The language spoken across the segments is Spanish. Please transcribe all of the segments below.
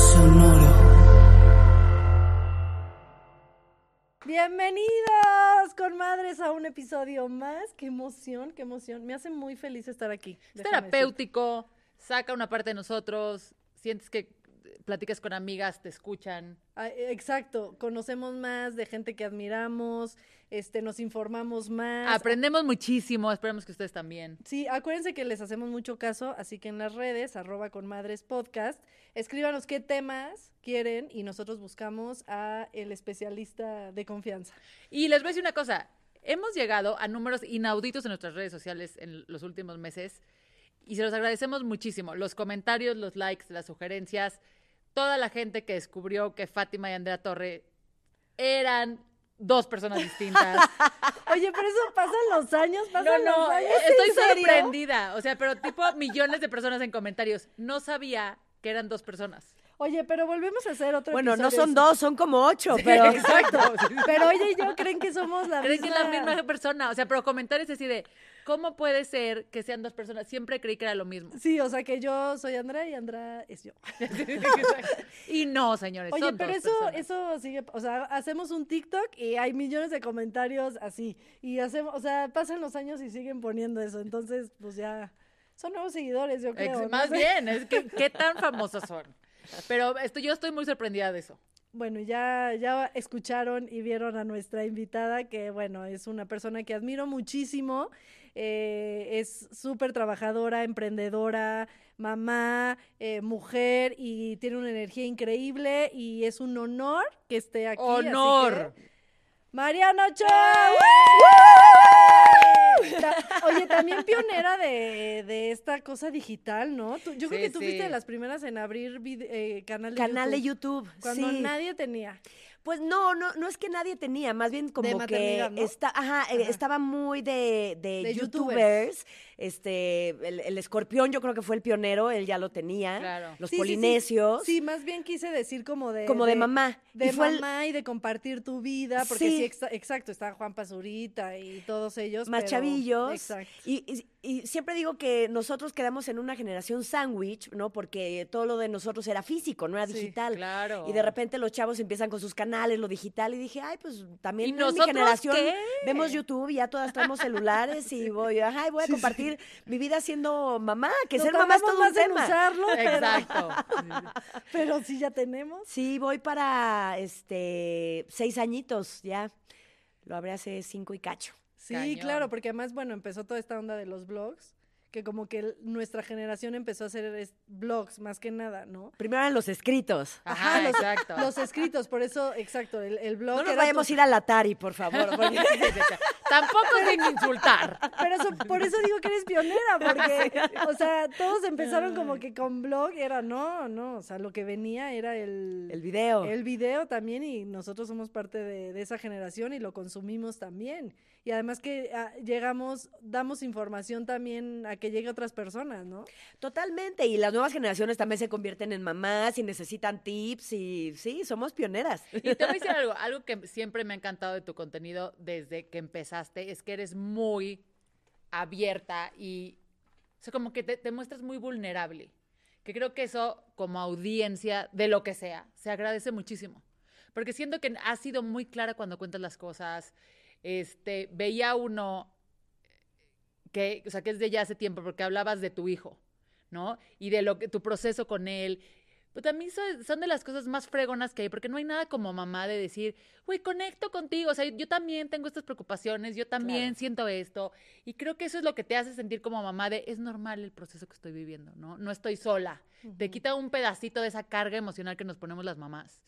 Sonoro. Bienvenidos, con madres, a un episodio más. Qué emoción, qué emoción. Me hace muy feliz estar aquí. Es terapéutico, saca una parte de nosotros, sientes que platicas con amigas, te escuchan. Ah, eh, Exacto, conocemos más de gente que admiramos, este, nos informamos más. Aprendemos muchísimo, esperemos que ustedes también. Sí, acuérdense que les hacemos mucho caso, así que en las redes, arroba con madres podcast, escríbanos qué temas quieren y nosotros buscamos a el especialista de confianza. Y les voy a decir una cosa, hemos llegado a números inauditos en nuestras redes sociales en los últimos meses y se los agradecemos muchísimo. Los comentarios, los likes, las sugerencias, toda la gente que descubrió que Fátima y Andrea Torre eran dos personas distintas. Oye, pero eso pasan los años, No, pasan no, los años. estoy ¿en serio? sorprendida. O sea, pero tipo millones de personas en comentarios. No sabía que eran dos personas. Oye, pero volvemos a hacer otro Bueno, no son dos, son como ocho, pero Exacto. Pero oye y yo creen que somos la Creen que misma. es la misma persona. O sea, pero comentarios así de, ¿cómo puede ser que sean dos personas? Siempre creí que era lo mismo. Sí, o sea que yo soy Andrea y Andrea es yo. y no, señores. Oye, son pero dos eso, personas. eso sigue, o sea, hacemos un TikTok y hay millones de comentarios así. Y hacemos, o sea, pasan los años y siguen poniendo eso. Entonces, pues ya, son nuevos seguidores, yo creo. Ex- más bien, es que qué tan famosos son. Pero esto, yo estoy muy sorprendida de eso. Bueno, ya, ya escucharon y vieron a nuestra invitada, que bueno, es una persona que admiro muchísimo. eh, es súper trabajadora, emprendedora, mamá, eh, mujer y tiene una energía increíble y es un honor que esté aquí. así ¡Honor! que- Mariano Oye, también pionera de, de esta cosa digital, ¿no? Tú- yo creo que tú fuiste de las primeras en abrir eh, canal de canal de YouTube. YouTube. Cuando sí. nadie tenía. Pues no, no, no es que nadie tenía, más bien como que está, ajá, eh, Ajá. estaba muy de, de, De youtubers. youtubers. Este, el, el escorpión yo creo que fue el pionero, él ya lo tenía. Claro. Los Sí, sí, sí. polinesios. Sí, más bien quise decir como de... Como de mamá. De Y fue el- mamá y de compartir tu vida, porque sí, Sí. exa- exacto, está Juan Pazurita y todos ellos. más pero- chavillos. Exacto. Y, y- y siempre digo que nosotros quedamos en una generación sándwich, ¿no? Porque todo lo de nosotros era físico, no era Sí, digital. Claro. Y de repente los chavos empiezan con sus canales, lo digital, y dije, ay, pues también ¿Y mi nosotros generación qué? vemos YouTube y ya todas tenemos celulares y voy, ajá, y voy a compartir mi vida siendo mamá, que Nos ser mamá es todo un más en tema. usarlo, pero, Exacto. pero sí ya tenemos. Sí, voy para este seis añitos ya. Lo habré hace cinco y cacho. Sí, Cañón. claro, porque además, bueno, empezó toda esta onda de los blogs, que como que nuestra generación empezó a hacer blogs más que nada, ¿no? Primero eran los escritos. Ajá, los, exacto. los escritos, por eso, exacto, el, el blog No nos vayamos tu- a ir al Atari, por favor. porque- Tampoco sin insultar. Pero eso, por eso digo que eres pionera, porque, o sea, todos empezaron como que con blog, era no, no, o sea, lo que venía era el, El video. el video también y nosotros somos parte de, de esa generación y lo consumimos también. Y además que ah, llegamos, damos información también a que llegue a otras personas, ¿no? Totalmente, y las nuevas generaciones también se convierten en mamás y necesitan tips y sí, somos pioneras. Y te voy a decir algo, algo que siempre me ha encantado de tu contenido desde que empezaste, es que eres muy abierta y, o sea, como que te, te muestras muy vulnerable. Que creo que eso, como audiencia, de lo que sea, se agradece muchísimo. Porque siento que has sido muy clara cuando cuentas las cosas. Este, veía uno que, o sea, que es de ya hace tiempo, porque hablabas de tu hijo, ¿no? Y de lo que, tu proceso con él. Pero también son, son de las cosas más fregonas que hay, porque no hay nada como mamá de decir, güey, conecto contigo, o sea, yo también tengo estas preocupaciones, yo también Claro. siento esto, y creo que eso es lo que te hace sentir como mamá de, es normal el proceso que estoy viviendo, ¿no? No estoy sola. Te quita un pedacito de esa carga emocional que nos ponemos las mamás.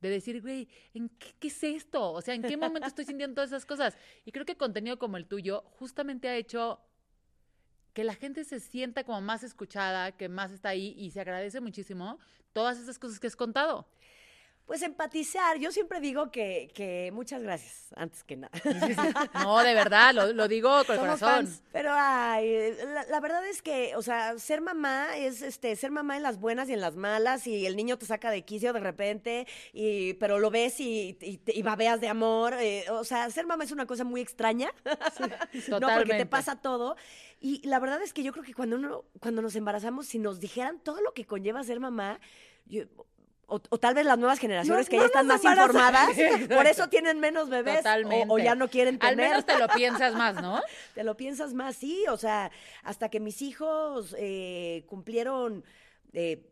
De decir, güey, ¿en qué, qué es esto? O sea, ¿en qué momento estoy sintiendo todas esas cosas? Y creo que contenido como el tuyo justamente ha hecho que la gente se sienta como más escuchada, que más está ahí y se agradece muchísimo todas esas cosas que has contado. Pues empatizar. Yo siempre digo que, que muchas gracias, antes que nada. No, de verdad, lo, lo digo con el corazón. fans. Pero ay, la, la verdad es que, o sea, ser mamá es este, ser mamá en las buenas y en las malas, y el niño te saca de quicio de repente, y, pero lo ves y, y, y babeas de amor. eh, o sea, ser mamá es una cosa muy extraña. ¿no? Porque te pasa todo. Y la verdad es que yo creo que cuando uno, cuando nos embarazamos, si nos dijeran todo lo que conlleva ser mamá, yo- o, o tal vez las nuevas generaciones No, que no ya están más informadas, por eso tienen menos bebés o, ya no quieren tener. Al menos te lo piensas más, ¿no? Te lo piensas más, sí. O sea, hasta que mis hijos eh, cumplieron eh,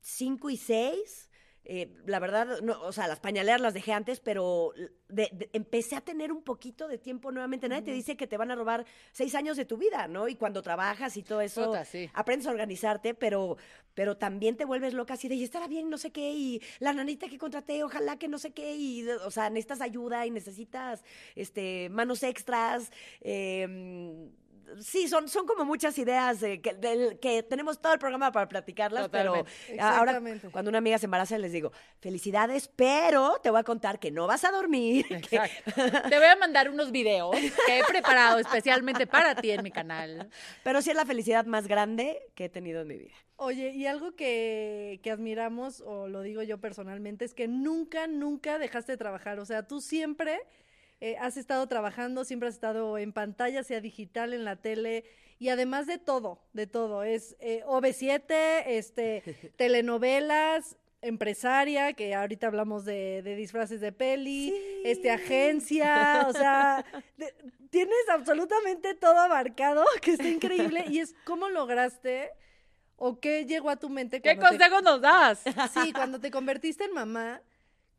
cinco y seis, eh, la verdad, no, o sea, las pañaleras las dejé antes, pero de- de- empecé a tener un poquito de tiempo nuevamente. Nadie te dice que te van a robar seis años de tu vida, ¿no? Y cuando trabajas y todo eso, sí. aprendes a organizarte, pero, pero también te vuelves loca así de, y estará bien, no sé qué, y la nanita que contraté, ojalá que no sé qué, y, o sea, necesitas ayuda y necesitas, este, manos extras, eh, Sí, son, son como muchas ideas que, tenemos todo el programa para platicarlas, pero ahora cuando una amiga se embaraza les digo, felicidades, pero te voy a contar que no vas a dormir. que- Exacto. Te voy a mandar unos videos que he preparado especialmente para ti en mi canal. pero sí es la felicidad más grande que he tenido en mi vida. Oye, y algo que, que admiramos, o lo digo yo personalmente, es que nunca, nunca dejaste de trabajar. O sea, tú siempre eh, has estado trabajando, siempre has estado en pantalla, sea digital, en la tele, y además de todo, de todo. Es eh, OV7, este, telenovelas, empresaria, que ahorita hablamos de, de disfraces de peli, este, agencia, o sea, de- tienes absolutamente todo abarcado, que está increíble, y es cómo lograste o qué llegó a tu mente ¿Qué cuando te- consejos nos das? Sí, cuando te convertiste en mamá,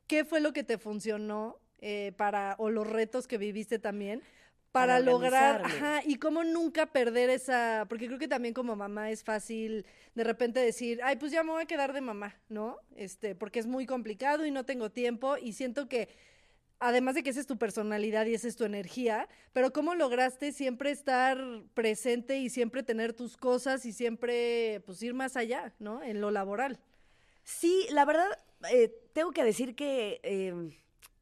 ¿qué fue lo que te funcionó eh, para, o los retos que viviste también, para, Para lograr, ajá, y cómo nunca perder esa, porque creo que también como mamá es fácil de repente decir, ay, pues ya me voy a quedar de mamá, ¿no? Este, porque es muy complicado y no tengo tiempo, y siento que además de que esa es tu personalidad y esa es tu energía, pero cómo lograste siempre estar presente y siempre tener tus cosas y siempre pues ir más allá, ¿no? En lo laboral. Sí, la verdad, eh, tengo que decir que eh,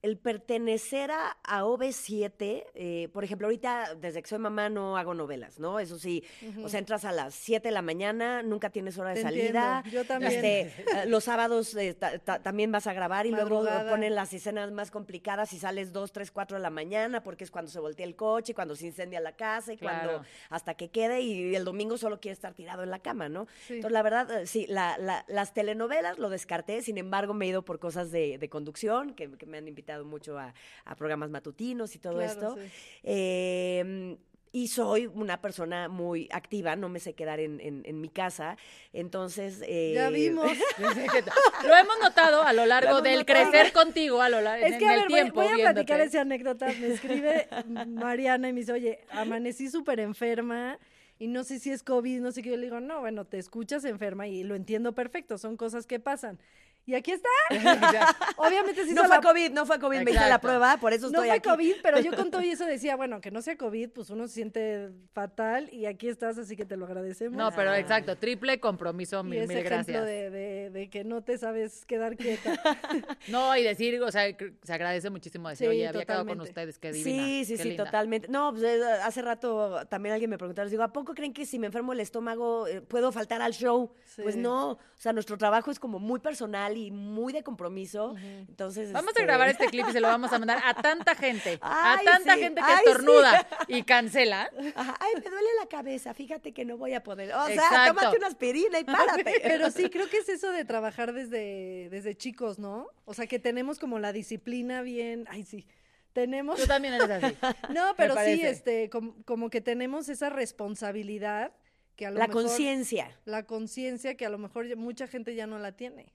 el pertenecer a, a OV7, eh, por ejemplo, ahorita desde que soy mamá no hago novelas, ¿no? Eso sí, o sea, entras a las 7 de la mañana, nunca tienes hora de Te salida. entiendo, yo también. Este, eh, los sábados eh, ta- ta- también vas a grabar y luego ponen las escenas más complicadas y sales 2, 3, 4 de la mañana porque es cuando se voltea el coche, cuando se incendia la casa y Claro. cuando hasta que quede y el domingo solo quiere estar tirado en la cama, ¿no? Sí. Entonces, la verdad, sí, la- la- las telenovelas lo descarté, sin embargo, me he ido por cosas de, de conducción, que, que me han invitado mucho a, a programas matutinos y todo Claro, esto. sí. Eh, y soy una persona muy activa, no me sé quedar en, en- en mi casa. Entonces. eh, Ya vimos. Lo hemos notado a lo largo del notado. crecer contigo a lo largo Es que en a el ver, voy- tiempo voy, a viéndote. platicar esa anécdota. Me escribe Mariana y me dice, oye, amanecí súper enferma y no sé si es COVID, no sé qué. Yo le digo, no, bueno, te escuchas enferma y lo entiendo perfecto, son cosas que pasan. Y aquí está. Obviamente sí no fue la- COVID, no fue COVID, me hice la Exacto. prueba, por eso No estoy fue aquí. COVID, pero yo con todo y eso decía, bueno, que no sea COVID, pues uno se siente fatal y aquí estás, así que te lo agradecemos. No, pero Ah. exacto, triple compromiso, y mil, ese mil ejemplo gracias. de, de- de que no te sabes quedar quieta. No, y decir, o sea, se agradece muchísimo decir, Sí, oye, había quedado con totalmente. ustedes, qué divina. Sí, sí, qué sí, linda. totalmente. No, pues, eh, hace rato también alguien me preguntaba, les digo, ¿a poco creen que si me enfermo el estómago eh, puedo faltar al show? Pues no, o sea, nuestro trabajo es como muy personal y muy de compromiso. Entonces, Vamos a este, grabar este clip y se lo vamos a mandar a tanta gente, a tanta sí, gente que ay, sí. estornuda y cancela. Ajá, Ay, me duele la cabeza, fíjate que no voy a poder. O sea, tómate una aspirina y párate. Pero sí, creo que es eso de trabajar desde, desde chicos, ¿no? O sea, que tenemos como la disciplina bien. Ay, sí. Tenemos. Tú también eres así. No, pero sí, este, como, como que tenemos esa responsabilidad que a lo La mejor. conciencia. La conciencia que a lo mejor mucha gente ya no la tiene.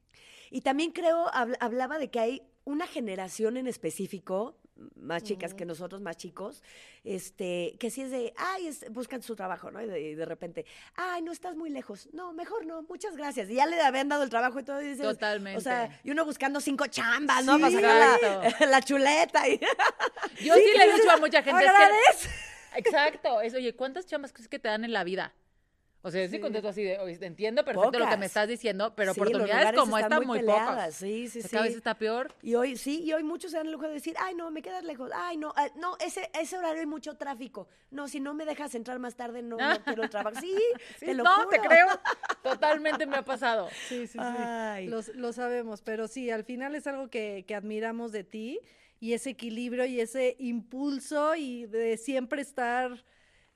Y también creo, habl- hablaba de que hay una generación en específico, más chicas que nosotros, más chicos, este, que sí es de, ay, es- buscan su trabajo, ¿no? Y de, y de repente, ay, no estás muy lejos. No, mejor no, muchas gracias. Y ya le habían dado el trabajo y todo. Y dices, Totalmente. O sea, y uno buscando cinco chambas, ¿no? Sí, Para sacar la, chuleta. Y, Yo sí, le he dicho a mucha gente. es que- exacto. Es, oye, ¿cuántas chambas crees que te dan en la vida? O sea, sí, Sí. contesto así de, "Oye, entiendo perfecto lo que me estás diciendo, pero Sí, oportunidades como están esta, muy muy, peleadas, pocas. sí, sí, sea, Cada sí. vez está peor. Y hoy sí, y hoy muchos se dan el lujo de decir, ay, no, me quedas lejos, ay, no, ah, no, ese, ese horario hay mucho tráfico. No, si no me dejas entrar más tarde, no, no quiero trabajar. Sí, Sí, te lo no, te creo. Totalmente me ha pasado. Sí, sí, sí. Ay. Los- Lo, sabemos, pero sí, al final es algo que, que admiramos de ti y ese equilibrio y ese impulso y de siempre estar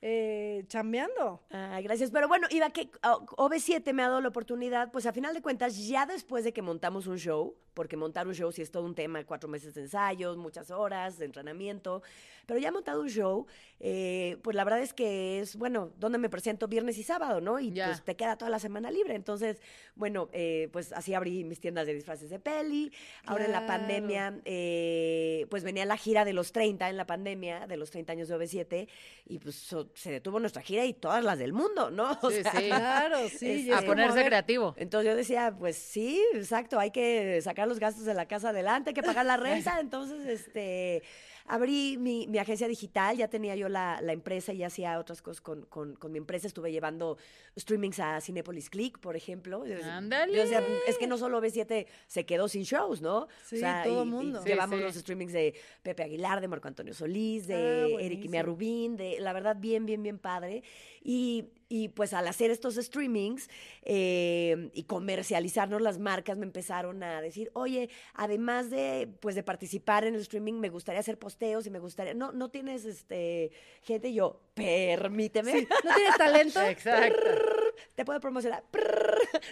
eh, chambeando. Ay, gracias. Pero bueno, iba que oh, OV7 me ha dado la oportunidad, pues a final de cuentas, ya después de que montamos un show, porque montar un show sí es todo un tema, cuatro meses de ensayos, muchas horas de entrenamiento, pero ya montado un show, eh, pues la verdad es que es, bueno, donde me presento viernes y sábado, ¿no? Y Ya. pues te queda toda la semana libre. Entonces, bueno, eh, pues así abrí mis tiendas de disfraces de peli. Ahora en la Claro. pandemia, eh, pues venía la gira de los 30 en la pandemia, de los 30 años de OV7, y pues so- se detuvo nuestra gira y todas las del mundo, ¿no? O Sí, sea, sí. Claro, sí. Es- A ponerse creativo. entonces yo decía, pues sí, exacto, hay que sacar los gastos de la casa adelante, hay que pagar la renta. Entonces, este, abrí mi, mi agencia digital, ya tenía yo la, la empresa y ya hacía otras cosas con, con- con mi empresa. Estuve llevando streamings a Cinepolis Click, por ejemplo. Ándale. Yo decía, es que no solo B7 se quedó sin shows, ¿no? Sí, todo y- y mundo. Sí, llevamos sí. los streamings de Pepe Aguilar, de Marco Antonio Solís, de Ah, Eric y Mia buenísimo. Rubín, de la verdad bien, bien, bien padre. Y, y, pues al hacer estos streamings eh, y comercializarnos las marcas me empezaron a decir, oye, además de pues de participar en el streaming, me gustaría hacer posteos y me gustaría, no, no tienes este gente, y yo, permíteme. ¿No tienes talento? Exacto. Te puedo promocionar.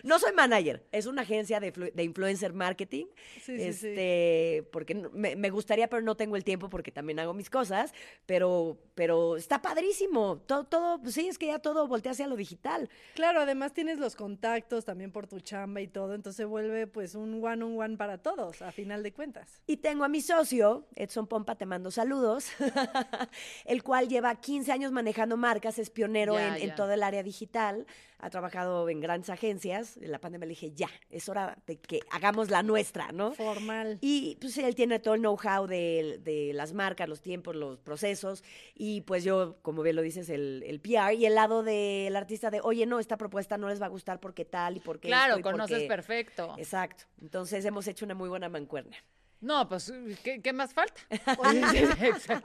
No soy manager, es una agencia de, flu- de influencer marketing. Sí, sí, sí. este, porque me, me gustaría, pero no tengo el tiempo porque también hago mis cosas. Pero, pero está padrísimo. Todo, todo, pues sí, es que ya todo voltea hacia lo digital. Claro, además tienes los contactos también por tu chamba y todo, entonces se vuelve pues un one on one para todos, a final de cuentas. Y tengo a mi socio, Edson Pompa, te mando saludos, el cual lleva 15 años manejando marcas, es pionero en, en todo el área digital, ha trabajado en grandes agencias. En la pandemia le dije, ya, es hora de que hagamos la nuestra, ¿no? Formal. Y pues él tiene todo el know-how de, de las marcas, los tiempos, los procesos. Y pues yo, como bien lo dices, el, el PR y el lado del artista de, oye, no, esta propuesta no les va a gustar porque tal y porque Claro, esto y conoces porque-". perfecto. Exacto. Entonces hemos hecho una muy buena mancuerna. No, pues, ¿qué, qué más falta? Oye,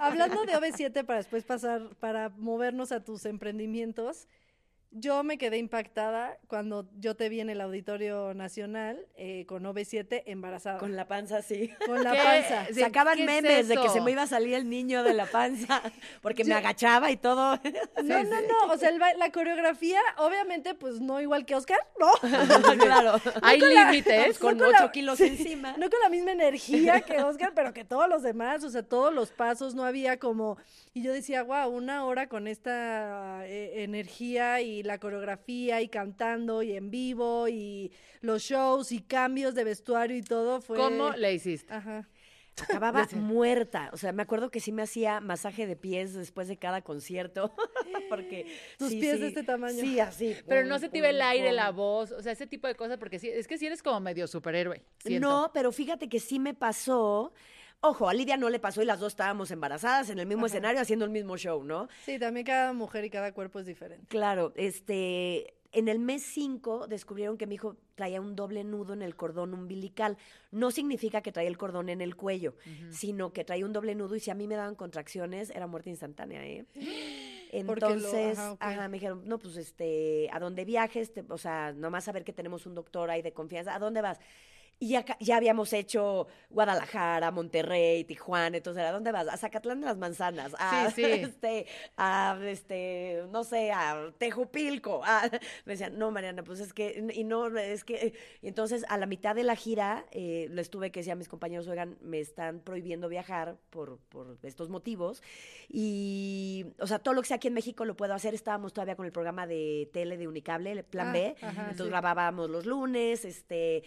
hablando de OV7 para después pasar, para movernos a tus emprendimientos, yo me quedé impactada cuando yo te vi en el Auditorio Nacional eh, con OV7 embarazada. Con la panza, sí. Con la ¿Qué? panza. Sí, Sacaban ¿qué es memes de que se me iba a salir el niño de la panza porque me agachaba y todo. No, no, no. O sea, el ba- la coreografía, obviamente, pues no igual que Oscar, ¿no? claro. Hay límites. Con No la- ocho kilos sí, encima. No con la misma energía que Oscar, pero que todos los demás, o sea, todos los pasos, no había como... Y yo decía, wow, una hora con esta eh, energía y la coreografía y cantando y en vivo y los shows y cambios de vestuario y todo fue... ¿Cómo le hiciste? Ajá. Acababa muerta. O sea, me acuerdo que sí me hacía masaje de pies después de cada concierto. Porque. Tus sí, pies sí. de este tamaño. Sí, así. Pero pum, no se te iba el aire, pum. la voz, o sea, ese tipo de cosas, porque sí, es que sí eres como medio superhéroe. siento. No, pero fíjate que sí me pasó. Ojo, a Lidia no le pasó y las dos estábamos embarazadas en el mismo Ajá. escenario haciendo el mismo show, ¿no? Sí, también cada mujer y cada cuerpo es diferente. Claro, este. En el mes 5 descubrieron que mi hijo traía un doble nudo en el cordón umbilical. No significa que traía el cordón en el cuello, sino que traía un doble nudo y si a mí me daban contracciones era muerte instantánea, ¿eh? Lo- Entonces, ajá, me dijeron, no, pues este, a dónde viajes, Te- o sea, nomás saber que tenemos un doctor ahí de confianza, ¿a dónde vas? Y ya, ya habíamos hecho Guadalajara, Monterrey, Tijuana, entonces, ¿a dónde vas? A Zacatlán de las Manzanas, a, Sí, sí. este, a, este, no sé, a Tejupilco. a- me decían, no, Mariana, pues es que, y no, es que, y entonces a la mitad de la gira eh, les tuve que decir a mis compañeros, oigan, me están prohibiendo viajar por, por estos motivos. Y, o sea, todo lo que sea aquí en México lo puedo hacer. Estábamos todavía con el programa de tele de Unicable, el Plan Ah, B. ajá, entonces sí. grabábamos los lunes, este,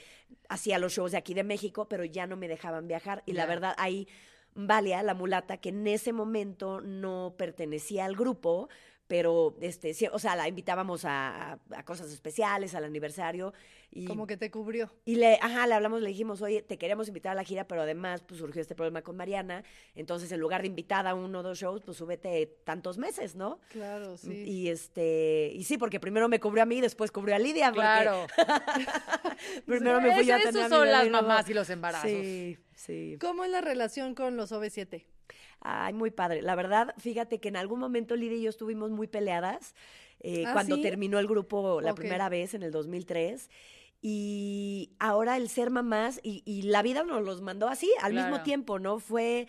hacía los shows de aquí de México, pero ya no me dejaban viajar. Y la verdad, ahí Valia, la mulata, que en ese momento no pertenecía al grupo, pero, este, sí, o sea, la invitábamos a, a- cosas especiales, al aniversario. Y, Como que te cubrió. y le, ajá, le hablamos, le dijimos, oye, te queremos invitar a la gira, pero además, pues surgió este problema con Mariana. Entonces, en lugar de invitada a uno o dos shows, pues súbete tantos meses, ¿no? Claro, sí. Y este, y sí, porque primero me cubrió a mí, después cubrió a Lidia. porque Claro. Primero me fui yo a tener a mi son bebé las mamás y los embarazos. Sí, sí. ¿Cómo es la relación con los OV7? Ay, muy padre. La verdad, fíjate que en algún momento Lidia y yo estuvimos muy peleadas eh, ¿Ah, cuando sí? terminó el grupo la primera vez en el 2003. Y ahora el ser mamás y, y la vida nos los mandó así al mismo tiempo, ¿no? Fue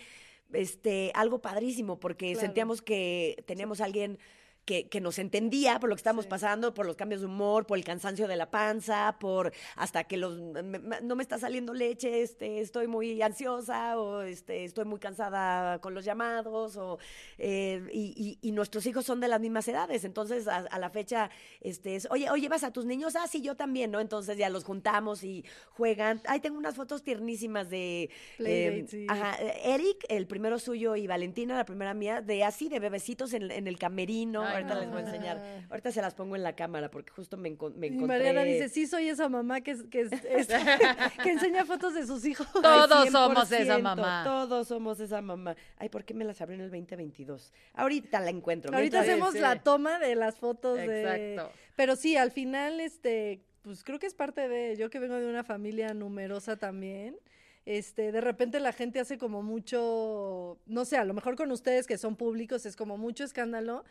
este algo padrísimo porque Claro. sentíamos que teníamos a alguien que, que nos entendía por lo que estábamos Sí. pasando, por los cambios de humor, por el cansancio de la panza, por hasta que los me- no me está saliendo leche, este, estoy muy ansiosa o este, estoy muy cansada con los llamados o eh, y, y- y nuestros hijos son de las mismas edades, entonces a, a la fecha este es, oye, oye, vas a tus niños, ah, sí, yo también, ¿no? Entonces ya los juntamos y juegan. Ahí tengo unas fotos tiernísimas de eh, sí. ajá, Eric, el primero suyo, y Valentina, la primera mía, de así, de bebecitos en, en el camerino. Ay, Ahorita no. les voy a enseñar. Ah. Ahorita se las pongo en la cámara porque justo me, encon- me Y encontré. Mariana dice, sí soy esa mamá que, que, es- es- que enseña fotos de sus hijos. Todos somos esa 100%, mamá. Todos somos esa mamá. Ay, ¿por qué me las abrió en el 2022? Ahorita la encuentro. Ahorita hacemos sí. la toma de las fotos de... Exacto. Pero sí, al final, este, pues creo que es parte de, yo que vengo de una familia numerosa también, este, de repente la gente hace como mucho, no sé, a lo mejor con ustedes que son públicos es como mucho escándalo,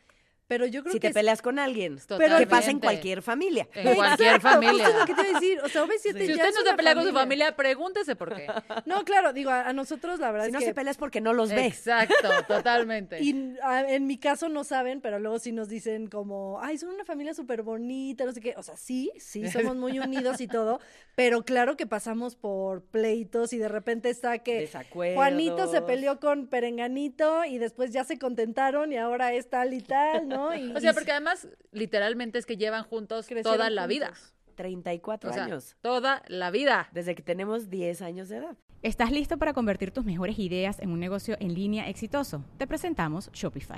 pero yo creo si que... te es- peleas con alguien. Pero que pasa en cualquier familia. En cualquier familia. justo lo que te iba a decir, o sea, OV7 Si ya usted es no se pelea con su familia, pregúntese por qué. No, claro, digo, a, a nosotros la verdad Si es no que... se pelea es porque no los ve. Exacto, totalmente. Y a- en mi caso no saben, pero luego sí nos dicen como, ay, son una familia súper bonita, no sé qué. O sea, sí, sí, somos muy unidos y todo, pero claro que pasamos por pleitos y de repente está que Desacuerdos. Juanito se peleó con Perenganito y después ya se contentaron y ahora es tal y tal, ¿no? Y, O sea, porque además, literalmente es que llevan juntos toda la vida. juntos. 34 O sea, años. toda la vida. Desde que tenemos 10 años de edad. ¿Estás listo para convertir tus mejores ideas en un negocio en línea exitoso? Te presentamos Shopify.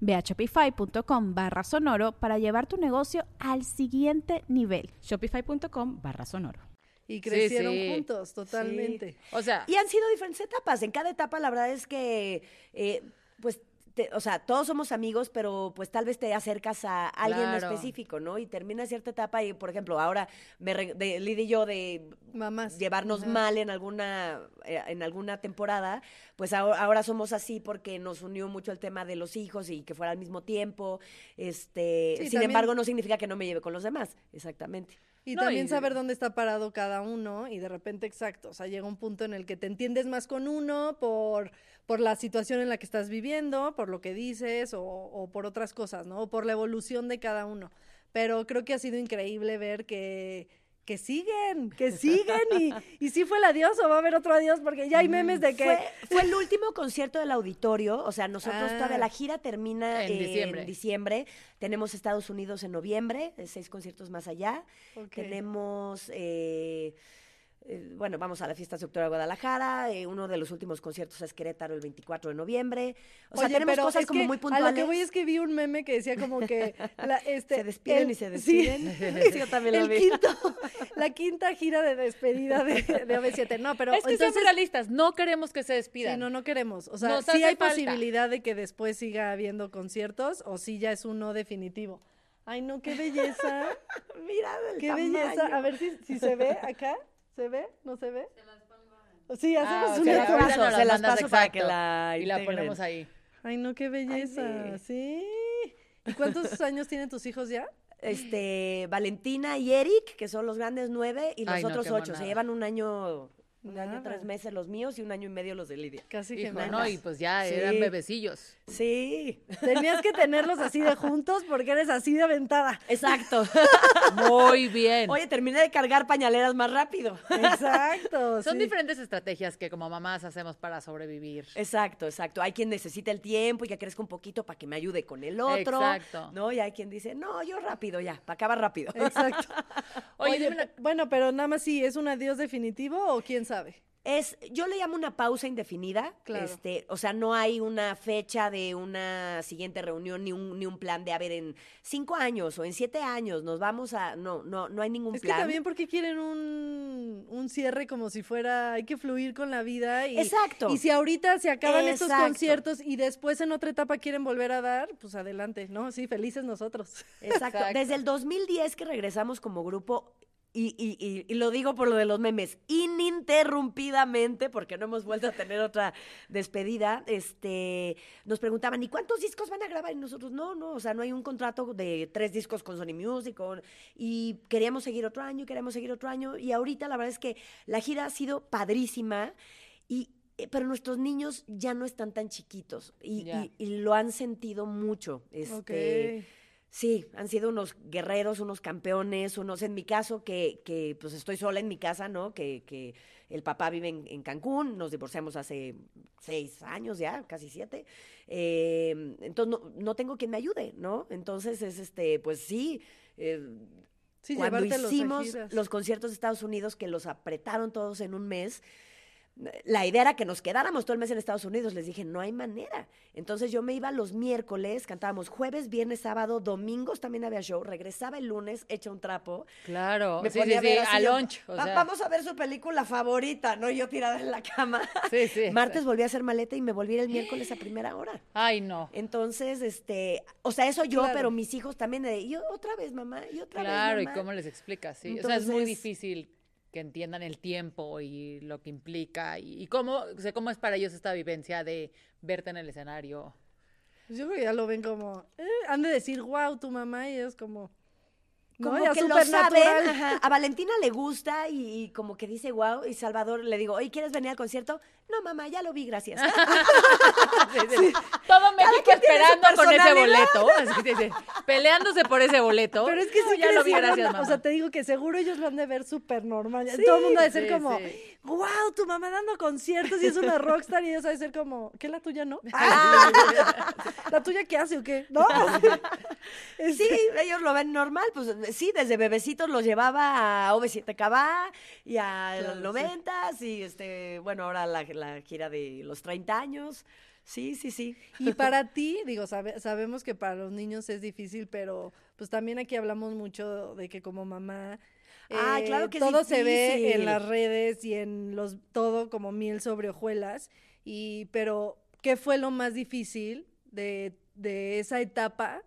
Ve a shopify.com barra sonoro para llevar tu negocio al siguiente nivel. Shopify.com barra sonoro. y crecieron sí. juntos, totalmente. O sea, Y han sido diferentes etapas. En cada etapa, la verdad es que, eh, pues, te- o sea, todos somos amigos, pero pues tal vez te acercas a alguien Claro. específico, ¿no? Y termina cierta etapa y, por ejemplo, ahora me re- de Lidia y yo de Mamás. llevarnos Ajá. mal en alguna eh, en alguna temporada, pues ahora, ahora somos así porque nos unió mucho el tema de los hijos y que fuera al mismo tiempo. Este, Sí, sin también- embargo, no significa que no me lleve con los demás. Exactamente. Y No, también y- saber dónde está parado cada uno y de repente, exacto, o sea, llega un punto en el que te entiendes más con uno por, por la situación en la que estás viviendo, por lo que dices o, o por otras cosas, ¿no? O por la evolución de cada uno. Pero creo que ha sido increíble ver que, que siguen, que siguen y, y sí fue el adiós o va a haber otro adiós porque ya hay memes de que... Fue, fue el último concierto del auditorio, o sea, nosotros Ah. todavía la gira termina En en diciembre. diciembre. Tenemos Estados Unidos en noviembre, seis conciertos más allá. Tenemos, eh, eh, bueno, vamos a la fiesta de Guadalajara. eh, uno de los últimos conciertos es Querétaro el 24 de noviembre. O sea, Oye, tenemos pero cosas es como que muy A puntuales. lo que voy es que vi un meme que decía como que la, este, se despiden el- y se despiden. Sí, yo también lo el vi. quinto, la quinta gira de despedida de, de OV7. No, pero es que realistas, no queremos que se despidan. sí, no, no queremos. O sea, Nos sí hay falta. posibilidad de que después siga habiendo conciertos o sí ya es un no definitivo. Ay, no, qué belleza, Mira qué tamaño. belleza. A ver si, si se ve acá. ¿Se ve? ¿No se ve? Sí, hacemos Ah, una las toma. paso, nos las se las paso para que la Y la ponemos ahí. Ay, no, qué belleza. sí. ¿Y cuántos años tienen tus hijos ya? Este, Valentina y Eric, que son los grandes nueve, y los Ay, no, otros ocho. Se llevan un año, un año, Nada. tres meses los míos y un año y medio los de Lidia. Casi Hijo, gemelas. ¿no? Y pues ya Sí. eran bebecillos. Sí, Tenías que tenerlos así de juntos porque eres así de aventada. exacto. Muy bien. Oye, terminé de cargar pañaleras más rápido. Exacto. Son sí. diferentes estrategias que como mamás hacemos para sobrevivir. Exacto, exacto. Hay quien necesita el tiempo y que crezca un poquito para que me ayude con el otro. Exacto. ¿No? Y hay quien dice, no, yo rápido ya, para acabar rápido. Exacto. Oye, Oye, dime una- pe- bueno, pero nada más sí, ¿es un adiós definitivo o quién sabe? Es, yo le llamo una pausa indefinida. Claro. Este, o sea, no hay una fecha de una siguiente reunión ni un, ni un plan de a ver en cinco años o en siete años nos vamos a. No, no, no hay ningún Es que plan. también porque quieren un, un cierre como si fuera, hay que fluir con la vida. Y, Exacto. Y si ahorita se acaban estos Exacto. conciertos y después en otra etapa quieren volver a dar, pues adelante, ¿no? Sí, felices nosotros. Exacto. Exacto. Desde el 2010 que regresamos como grupo, y, y- y- y lo digo por lo de los memes, ininterrumpidamente, porque no hemos vuelto a tener otra despedida, este, nos preguntaban, ¿y cuántos discos van a grabar? Y nosotros, no, no, o sea, no hay un contrato de tres discos con Sony Music, o- y queríamos seguir otro año, queríamos seguir otro año, y ahorita la verdad es que la gira ha sido padrísima, y... eh, Pero nuestros niños ya no están tan chiquitos y, Ya. y- y lo han sentido mucho. Este. Sí, han sido unos guerreros, unos campeones, unos, en mi caso, que, que pues estoy sola en mi casa, ¿no? Que, que el papá vive en, en Cancún, nos divorciamos hace seis años ya, casi siete. Eh, entonces no, no tengo quien me ayude, ¿no? Entonces es este, pues sí. eh, Sí, cuando hicimos giras. los conciertos de Estados Unidos, que los apretaron todos en un mes, la idea era que nos quedáramos todo el mes en Estados Unidos. Les dije, no hay manera. Entonces yo me iba los miércoles, cantábamos jueves, viernes, sábado, domingos también había show, regresaba el lunes, hecha un trapo. Claro, Me sí, sí, ponía a ver a lunch. o "Va- sea, Vamos a ver su película favorita, ¿no? Yo tirada en la cama. Sí, sí. Martes volví a hacer maleta y me volví el miércoles a primera hora. Ay, no. Entonces, este, o sea, eso yo, Claro. pero mis hijos también de, yo otra vez, mamá, y otra Claro, vez, ¿y mamá". cómo les explicas? Sí, o sea, es muy difícil que entiendan el tiempo y lo que implica y, cómo, o sea, cómo es para ellos esta vivencia de verte en el escenario. Yo creo que ya lo ven como, eh, han de decir, wow, tu mamá, y es como, como que lo saben, ajá. a Valentina le gusta y, y como que dice wow, y Salvador le digo, oye, ¿quieres venir al concierto? No, mamá, ya lo vi, gracias. Sí, sí, sí. Todo México esperando con ese boleto, peleándose por ese boleto. Pero es que No, sí ya lo vi, gracias, o mamá. sea, te digo que seguro ellos lo han de ver súper normal. Todo el mundo ha de ser como. Wow, tu mamá dando conciertos y es una rockstar y ellos ha de ser como, ¿qué la tuya no? ¿La tuya qué hace o qué? ¿No? sí, ellos lo ven normal, pues sí, desde bebecitos los llevaba a OV7KB y a Claro, los sí. 90 y este, bueno, ahora la, la gira de los 30 años. Sí, sí, sí. Y para ti, digo, sabe- sabemos que para los niños es difícil, pero pues también aquí hablamos mucho de que como mamá, Ah, eh, claro que es todo se ve en las redes y en los todo como miel sobre hojuelas. Y pero ¿qué fue lo más difícil de, de esa etapa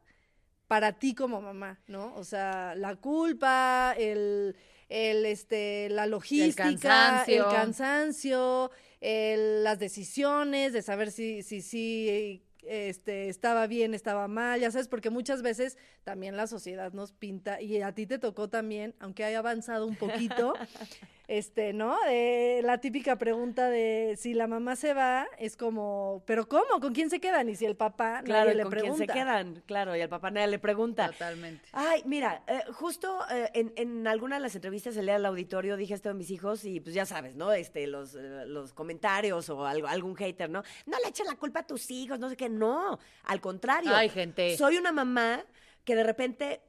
para ti como mamá, no? O sea, la culpa, el el este la logística, el cansancio. cansancio, el- las decisiones de saber si si si este estaba bien, estaba mal, ya sabes, porque muchas veces también la sociedad nos pinta y a ti te tocó también, aunque haya avanzado un poquito, este, ¿no? De la típica pregunta de si la mamá se va, es como, ¿pero cómo? ¿Con quién se quedan? Y si el papá Claro, nadie le con pregunta. quién se quedan, claro, y al papá nadie le pregunta. Totalmente. Ay, mira, eh, justo eh, en, en alguna de las entrevistas el día del auditorio dije esto a mis hijos y pues ya sabes, ¿no? Este, los, eh, los comentarios o algo, algún hater, ¿no? No le eches la culpa a tus hijos, no sé qué, no, al contrario. Ay, gente. Soy una mamá que de repente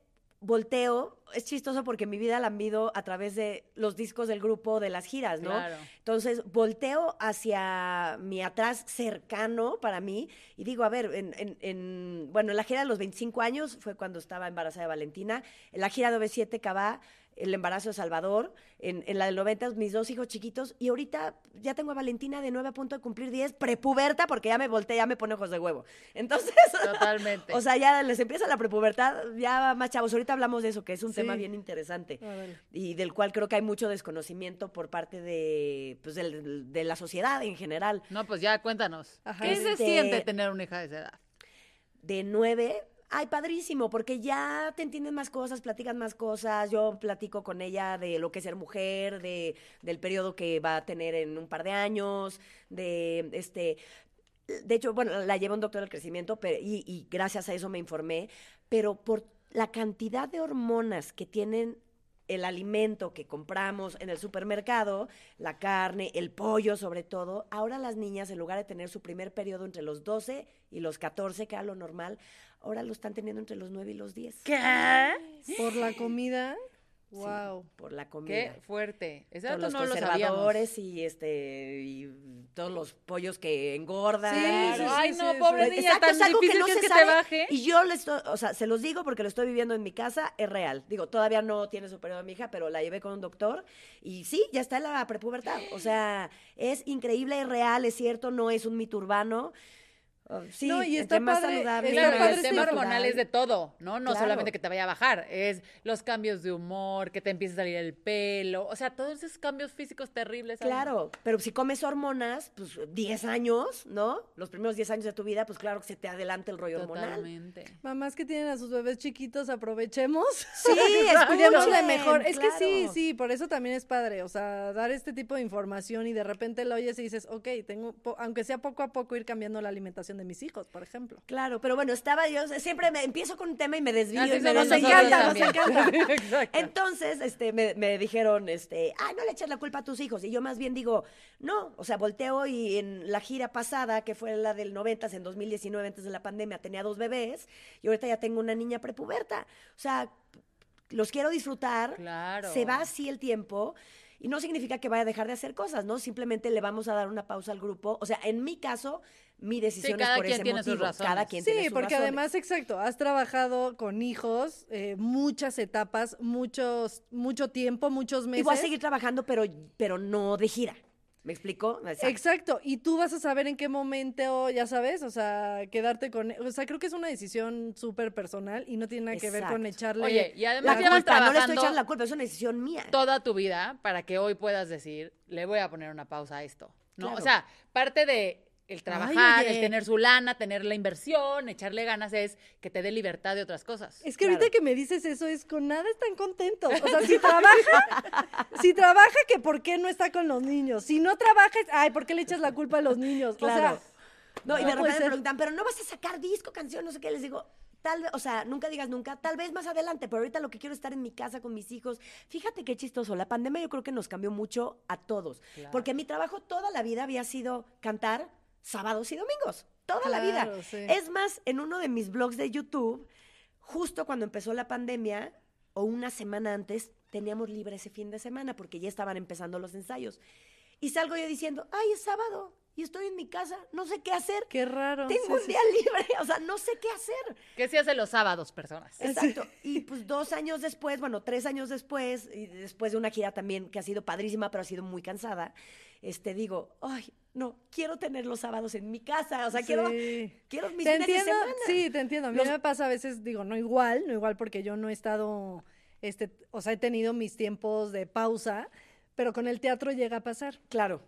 volteo, es chistoso porque mi vida la mido a través de los discos del grupo, de las giras, ¿no? Claro. Entonces, volteo hacia mi atrás cercano para mí y digo, a ver, en, en- en- bueno, en la gira de los 25 años fue cuando estaba embarazada de Valentina, en la gira de OV7 Cabá, el embarazo de Salvador, en, en la del 90 mis dos hijos chiquitos y ahorita ya tengo a Valentina de 9 a punto de cumplir 10, prepuberta porque ya me volteé, ya me pone ojos de huevo. Entonces, Totalmente. o sea, ya les empieza la prepubertad, ya más chavos, ahorita hablamos de eso, que es un Sí. tema bien interesante. Órale. Y del cual creo que hay mucho desconocimiento por parte de, pues, del- de la sociedad en general. No, pues ya cuéntanos. Ajá. ¿Qué se Este- siente tener una hija de esa edad? de nueve, ay, padrísimo, porque ya te entienden más cosas, platican más cosas. Yo platico con ella de lo que es ser mujer, de, del periodo que va a tener en un par de años, de este. De hecho, bueno, la lleva un doctor del crecimiento pero, y, y gracias a eso me informé, pero por la cantidad de hormonas que tienen el alimento que compramos en el supermercado, la carne, el pollo sobre todo, ahora las niñas en lugar de tener su primer periodo entre los 12 y los 14, que era lo normal, ahora lo están teniendo entre los 9 y los 10. ¿Qué? Por la comida. Sí, Wow. por la comida. Qué fuerte. Ese Por los no lo sabíamos. conservadores y este y todos los pollos que engordan. Sí, Claro. sí, Ay, sí, no, sí, pobre niña, Exacto, tan es algo que no que es se que sabe. te baje. Y yo le estoy, o sea, se los digo porque lo estoy viviendo en mi casa, es real. Digo, todavía no tiene su periodo mi hija, pero la llevé con un doctor y sí, ya está en la prepubertad. O sea, es increíble, es real, es cierto, no es un mito urbano. Sí, No, y está más padre, saludable. Claro, el este tema hormonal es de todo, ¿no? No Claro. solamente que te vaya a bajar, es los cambios de humor, que te empiece a salir el pelo, o sea, todos esos cambios físicos terribles. Claro, pero si comes hormonas, pues 10 años, ¿no? Los primeros 10 años de tu vida, pues claro que se te adelanta el rollo hormonal. Totalmente. Mamás que tienen a sus bebés chiquitos, aprovechemos. Sí, escuchen, mejor. Es que sí, sí, por eso también es padre. O sea, dar este tipo de información y de repente lo oyes y dices, ok, tengo, po- aunque sea poco a poco, ir cambiando la alimentación de mis hijos, por ejemplo. Claro, pero bueno, estaba yo, siempre me empiezo con un tema y me desvío Así y me somos nos desvío. encanta, nosotros nos también. encanta. Exacto. Entonces, este, me, me dijeron, este, ah, no le eches la culpa a tus hijos. Y yo más bien digo, no, o sea, volteo y en la gira pasada, que fue la del 90, en 2019, antes de la pandemia, tenía dos bebés y ahorita ya tengo una niña prepuberta. O sea, los quiero disfrutar. Claro. Se va así el tiempo. Y no significa que vaya a dejar de hacer cosas, ¿no? Simplemente le vamos a dar una pausa al grupo. O sea, en mi caso, mi decisión cada es por quien ese tiene sus razones. Cada quien tiene Sí, sus porque razones. además, exacto, has trabajado con hijos eh, muchas etapas, muchos, mucho tiempo, muchos meses. Y voy a seguir trabajando, pero, pero no de gira. ¿Me explico? Exacto. Exacto, y tú vas a saber en qué momento, ya sabes, o sea, quedarte con, o sea, creo que es una decisión súper personal y no tiene nada que ver con echarle. Oye, y además La culpa, no le estoy echando la culpa, es una decisión mía. toda tu vida para que hoy puedas decir, le voy a poner una pausa a esto, ¿no? Claro. O sea, parte de el trabajar, el tener su lana, tener la inversión, echarle ganas es que te dé libertad de otras cosas. Es que Claro. ahorita que me dices eso es con nada están contentos. O sea, si trabaja, si trabaja, que por qué no está con los niños. Si no trabaja, ay, ¿por qué le echas la culpa a los niños? Claro. O sea, No, y no de repente me preguntan, pero no vas a sacar disco, canción, no sé qué. Les digo, tal vez, o sea, nunca digas nunca, tal vez más adelante, pero ahorita lo que quiero es estar en mi casa con mis hijos. Fíjate qué chistoso. La pandemia yo creo que nos cambió mucho a todos. Claro. Porque mi trabajo toda la vida había sido cantar sábados y domingos. Toda la vida. Sí. Es más, en uno de mis blogs de YouTube, justo cuando empezó la pandemia, o una semana antes, teníamos libre ese fin de semana porque ya estaban empezando los ensayos. Y salgo yo diciendo, ay, es sábado y estoy en mi casa, no sé qué hacer. qué raro. Tengo Sí, un sí, día libre, o sea, no sé qué hacer. ¿Qué se hace los sábados, personas? Exacto. Y pues dos años después, bueno, tres años después, y después de una gira también que ha sido padrísima, pero ha sido muy cansada, este, digo, ay, no, quiero tener los sábados en mi casa, o sea, quiero, Sí. quiero mis Te fines de entiendo, semana. sí, te entiendo. A mí Los- me pasa a veces, digo, no igual, no igual porque yo no he estado, este, o sea, he tenido mis tiempos de pausa, pero con el teatro llega a pasar. Claro,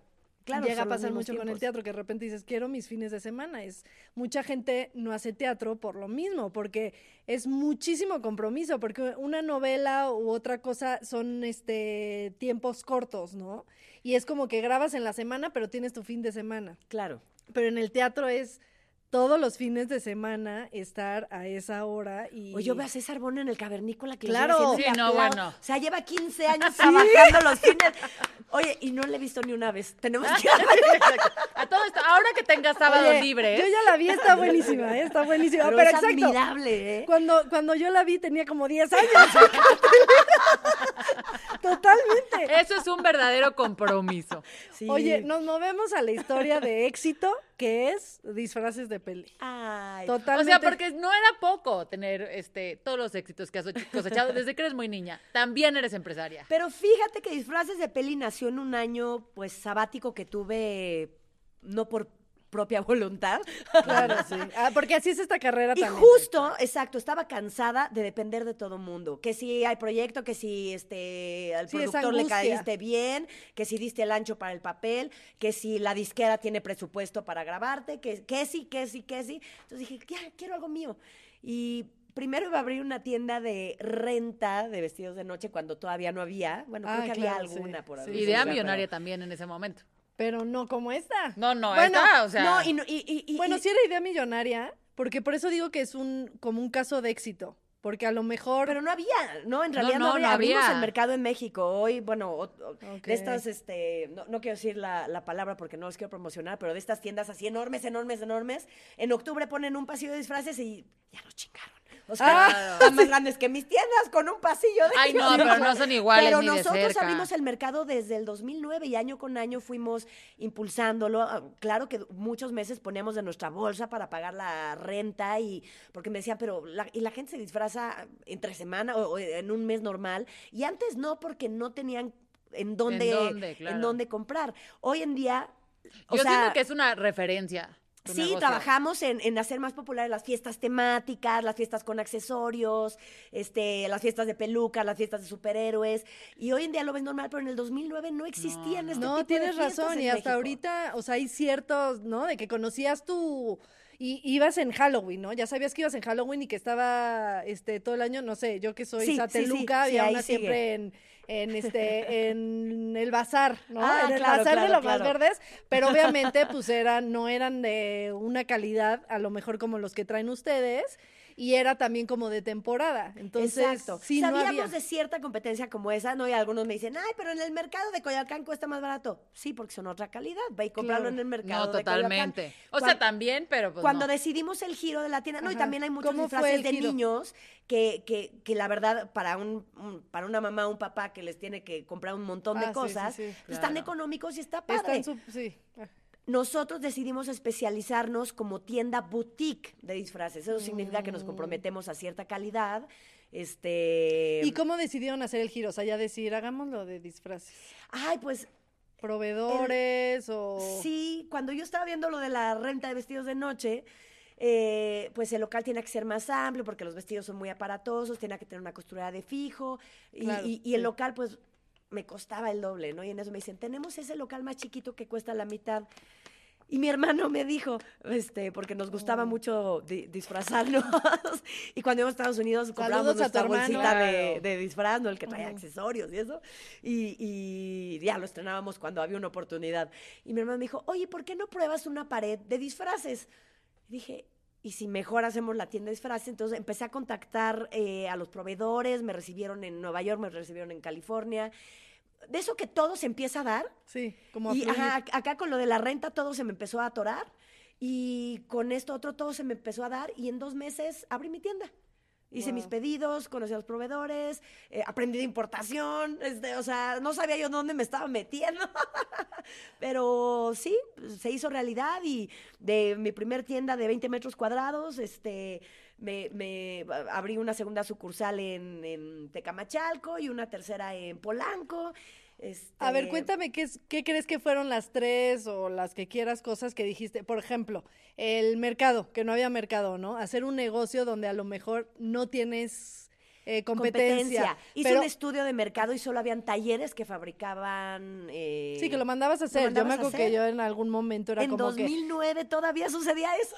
claro. llega a pasar mucho con el teatro, que de repente dices, quiero mis fines de semana. Es mucha gente no hace teatro por lo mismo, porque es muchísimo compromiso, porque una novela u otra cosa son este tiempos cortos, ¿no? Y es como que grabas en la semana, pero tienes tu fin de semana. Claro. Pero en el teatro es todos los fines de semana estar a esa hora y Oye, yo veo a César Bono en el cavernícola que le Claro. Sí, no, bueno. O sea, lleva 15 años trabajando los fines. Oye, y no le he visto ni una vez. Tenemos que A todo esto, ahora que tengas sábados Oye, libres, Yo ya la vi, está buenísima, ¿eh? está buenísima. Pero, Pero, es exacto. admirable, ¿eh? Cuando, cuando yo la vi tenía como 10 años. Totalmente. eso es un verdadero compromiso. Sí. Oye, nos movemos a la historia de éxito que es disfraces de peli. Ay, O Totalmente. sea, porque no era poco tener este todos los éxitos que has cosechado desde que eres muy niña. También eres empresaria. Pero fíjate que Disfraces de Peli nació en un año, pues, sabático que tuve, no por propia voluntad. Claro, sí. Ah, porque así es esta carrera Y también. justo, exacto, estaba cansada de depender de todo mundo. Que si hay proyecto, que si este al Sí, productor le caíste bien, que si diste el ancho para el papel, que si la disquera tiene presupuesto para grabarte, que, que sí, que sí, que sí. Entonces dije, ya, quiero algo mío. Y primero iba a abrir una tienda de renta de vestidos de noche cuando todavía no había. Bueno, creo que claro, había sí, alguna por sí. ahí. Idea pero- millonaria también en ese momento. Pero no como esta. No, no, Bueno, esta, o sea. No, y, y- y- Bueno, sí era idea millonaria, porque por eso digo que es un como un caso de éxito. Porque a lo mejor. Pero no había, ¿no? En realidad no, no, había. no Abrimos había. el mercado en México hoy, bueno, o- o- Ok. de estas, este, no, no quiero decir la, la palabra porque no los quiero promocionar, pero de estas tiendas así enormes, enormes, enormes, en octubre ponen un pasillo de disfraces y ya nos chingaron. O sea, Claro. están más grandes que mis tiendas con un pasillo de Ay, no, pero no son iguales Pero ni de nosotros cerca. abrimos el mercado desde el 2009 y año con año fuimos impulsándolo. Ah, Claro que muchos meses poníamos de nuestra bolsa para pagar la renta y porque me decían, pero la, y la gente se disfraza entre semana o, o en un mes normal y antes no porque no tenían en dónde, dónde, en dónde comprar. Hoy en día, o Yo sea, siento que es una referencia. Tu Sí, negocio. trabajamos en, en hacer más populares las fiestas temáticas, las fiestas con accesorios, este, las fiestas de pelucas, las fiestas de superhéroes. Y hoy en día lo ves normal, pero en el 2009 no existían este No, tipo de tienes razón. Y hasta México. ahorita, o sea, hay ciertos, ¿no? De que conocías tu. Y ibas en Halloween, ¿no? Ya sabías que ibas en Halloween y que estaba este todo el año, no sé, yo que soy Sí, sí, sí, sateluca, sí, una sigue. siempre en, en este, en el bazar, ¿no? Ah, en el claro, bazar de claro, los más verdes, pero obviamente, pues eran, no eran de una calidad, a lo mejor como los que traen ustedes, y era también como de temporada. Entonces, Exacto. sí, no Sabíamos había. de cierta competencia como esa, ¿no? Y algunos me dicen, ay, pero en el mercado de Coyoacán cuesta más barato. Sí, porque son otra calidad. Ve y comprarlo Claro. en el mercado No, de Coyoacán. totalmente. O sea, también, pero pues Cuando no. decidimos el giro de la tienda, no, y también hay muchos ¿Cómo fue disfraces de giro? niños que, que, que la verdad, para un, un- para una mamá o un papá que les tiene que comprar un montón de Ah, sí, sí, cosas, sí, pues, están económicos y está padre. Están su- sí. Nosotros decidimos especializarnos como tienda boutique de disfraces. Eso significa que nos Mm. comprometemos a cierta calidad. Este. ¿Y cómo decidieron hacer el giro? O sea, ya decir, hagámoslo de disfraces. Ay, pues Proveedores o... Sí, cuando yo estaba viendo lo de la renta de vestidos de noche, eh, pues el local tiene que ser más amplio porque los vestidos son muy aparatosos, tiene que tener una costurera de fijo y, y- y el sí. local pues me costaba el doble, ¿no? Y en eso me dicen, tenemos ese local más chiquito que cuesta la mitad. Y mi hermano me dijo, este, porque nos gustaba Oh. mucho di- disfrazarnos. y cuando íbamos a Estados Unidos comprábamos nuestra bolsita de, de disfraz, ¿no? El que traía accesorios y eso. Y, y ya lo estrenábamos cuando había una oportunidad. Y mi hermano me dijo, oye, ¿por qué no pruebas una pared de disfraces? Y dije, ¿y si mejor hacemos la tienda de disfraces? Entonces empecé a contactar eh, a los proveedores, me recibieron en Nueva York, me recibieron en California. De eso que todo se empieza a dar. Sí, como a Y ajá, ac- acá con lo de la renta todo se me empezó a atorar. Y con esto otro todo se me empezó a dar. Y en dos meses abrí mi tienda. Hice mis pedidos, conocí a los proveedores, eh, aprendí de importación, este, o sea, no sabía yo dónde me estaba metiendo, pero sí, se hizo realidad y de mi primer tienda de 20 metros cuadrados, este, me, me abrí una segunda sucursal en, en Tecamachalco y una tercera en Polanco. A ver, este, cuéntame, ¿qué, es, ¿qué crees que fueron las tres o las que quieras cosas que dijiste? Por ejemplo, el mercado, que no había mercado, ¿no? Hacer un negocio donde a lo mejor no tienes eh, competencia. Hice pero- un estudio de mercado y solo habían talleres que fabricaban. eh, Sí, que lo mandabas a hacer. Yo me acuerdo que yo en algún momento era en como que... 2009 todavía sucedía eso.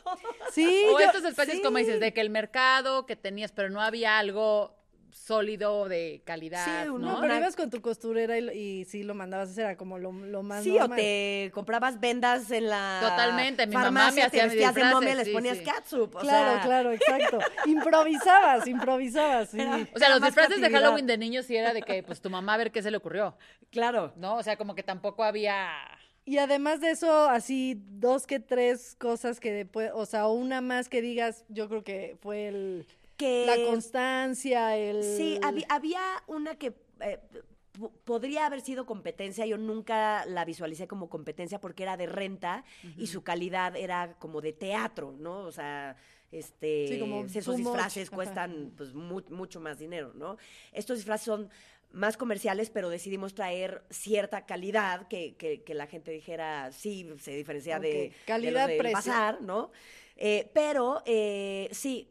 Sí, O yo- estos espacios, como dices, de que el mercado que tenías, pero no había algo sólido de calidad, Sí, ¿no? uno- No, pero ibas con tu costurera y, lo- y sí lo mandabas a hacer, era como lo, lo más Sí, o te comprabas vendas en la. Totalmente, mi mamá me te hacía mis vestías de momia les sí, ponías sí. catsup. o Claro, sea, claro, exacto. improvisabas, improvisabas, sí. Era- O sea, los disfraces de. Halloween de niños sí era de que, pues, tu mamá a ver qué se le ocurrió, Claro. ¿no? O sea, como que tampoco había... Y además de eso, así dos que tres cosas que después, o sea, una más que digas, yo creo que fue el, Que. la constancia, el... Sí, había, había una que eh, po- podría haber sido competencia. Yo nunca la visualicé como competencia porque era de renta y su calidad era como de teatro, ¿no? O sea, este, Sí, como esos much, disfraces cuestan pues mu- mucho más dinero, ¿no? Estos disfraces son más comerciales, pero decidimos traer cierta calidad que, que- que la gente dijera, sí, se diferencia de, de calidad, precio. bazar, ¿no? Eh, pero eh, sí,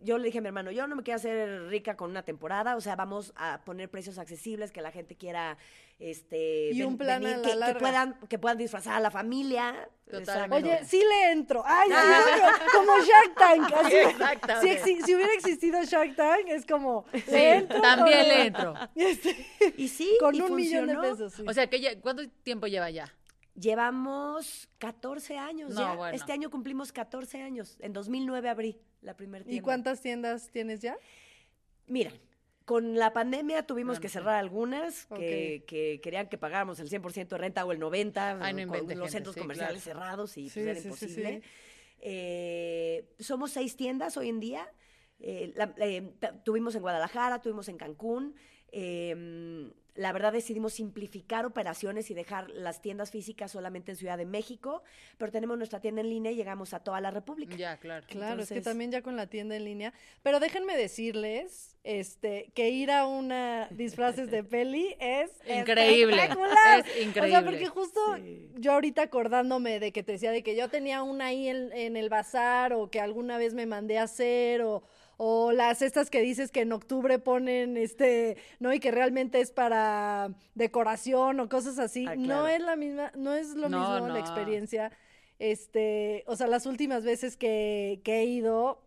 yo le dije a mi hermano, yo no me quiero hacer rica con una temporada, o sea, vamos a poner precios accesibles que la gente quiera este Y un plan a la que, que puedan que puedan disfrazar a la familia. Totalmente. Oye, sí le entro. Ay, sí, Ah. yo- como Shark Tank. así. Exactamente. Si, hubiera existido Shark Tank, es como, ¿le entro También o le entro. Este, Y sí, con y un millón de pesos. sí. O sea, que ya- ¿cuánto tiempo lleva ya? Llevamos 14 años No, ya. bueno. Este año cumplimos 14 años. En 2009 abrí la primera tienda. ¿Y cuántas tiendas tienes ya? Mira, con la pandemia tuvimos Bueno, que cerrar algunas que, querían que pagáramos el 100% de renta o el 90%, Ay, no con los gente, centros sí, comerciales claro. cerrados y Sí, pues era sí, imposible. sí. Eh, somos seis tiendas hoy en día. Eh, la- eh, tuvimos en Guadalajara, tuvimos en Cancún. La verdad decidimos simplificar operaciones y dejar las tiendas físicas solamente en Ciudad de México, pero tenemos nuestra tienda en línea y llegamos a toda la República. Ya, claro. Claro, es que también ya con la tienda en línea. Pero déjenme decirles este, que ir a una disfraces de peli es Increíble, espectacular. es O sea, increíble. porque justo Sí. yo ahorita acordándome de que te decía de que yo tenía una ahí en, en el bazar o que alguna vez me mandé a hacer o, o las estas que dices que en octubre ponen este, ¿no? Y que realmente es para decoración o cosas así. Ah, No es la misma, no es lo No, mismo no. la experiencia. Este, o sea, las últimas veces que, que he ido,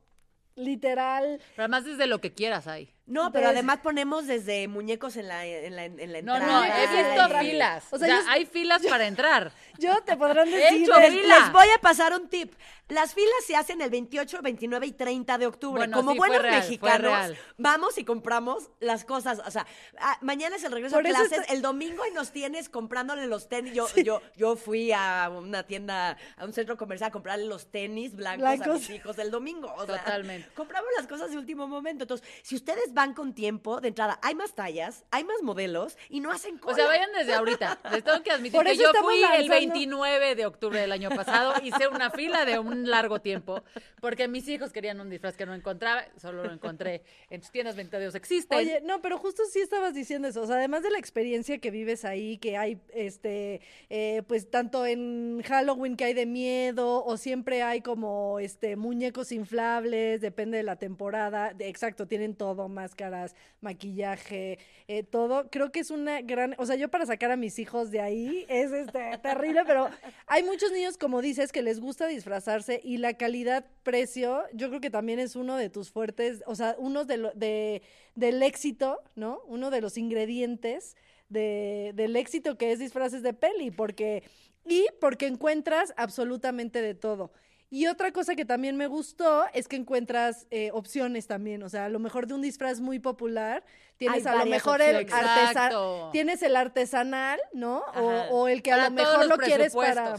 literal, Pero además desde lo que quieras hay. No, pero Entonces- además ponemos desde muñecos en la, en la, en la No, entrada. no, he Ah, visto filas. O O sea, sea, yo- hay filas para entrar. yo te podrán He decir. hecho Les, fila. les voy a pasar un tip. Las filas se hacen el 28, 29 y 30 de octubre. Bueno, Como sí, fue buenos real, fue mexicanos, real. vamos y compramos las cosas. O sea, ah, mañana es el regreso Por a eso clases. está- El domingo y nos tienes comprándole los tenis. Yo, yo, yo fui a una tienda, a un centro comercial a comprarle los tenis blancos, a Blancos. mis hijos el domingo. O sea, Totalmente. compramos las cosas de último momento. Entonces, si ustedes van con tiempo, de entrada, hay más tallas, hay más modelos y no hacen cola. O sea, vayan desde ahorita. Les tengo que admitir Por que yo fui el lanzando- 29 de octubre del año pasado, hice una fila de un largo tiempo, porque mis hijos querían un disfraz que no encontraba, solo lo encontré en tus tiendas 22 existen. Oye, no, pero justo sí estabas diciendo eso. O sea, además de la experiencia que vives ahí, que hay, este, eh, pues tanto en Halloween que hay de miedo, o siempre hay como, este, muñecos inflables, depende de la temporada. De- exacto, tienen todo, máscaras, maquillaje, eh, todo. Creo que es una gran, o sea, yo para sacar a mis hijos de ahí es, este, terrible, pero hay muchos niños, como dices, que les gusta disfrazarse y la calidad-precio, yo creo que también es uno de tus fuertes, o sea, uno de, de del éxito, ¿no? Uno de los ingredientes de, del éxito que es disfraces de peli, porque, y porque encuentras absolutamente de todo. Y otra cosa que también me gustó es que encuentras eh, opciones también, o sea, a lo mejor de un disfraz muy popular, tienes Hay a lo mejor el artesanal, tienes el artesanal, ¿no? O, el que Para a lo mejor lo quieres para...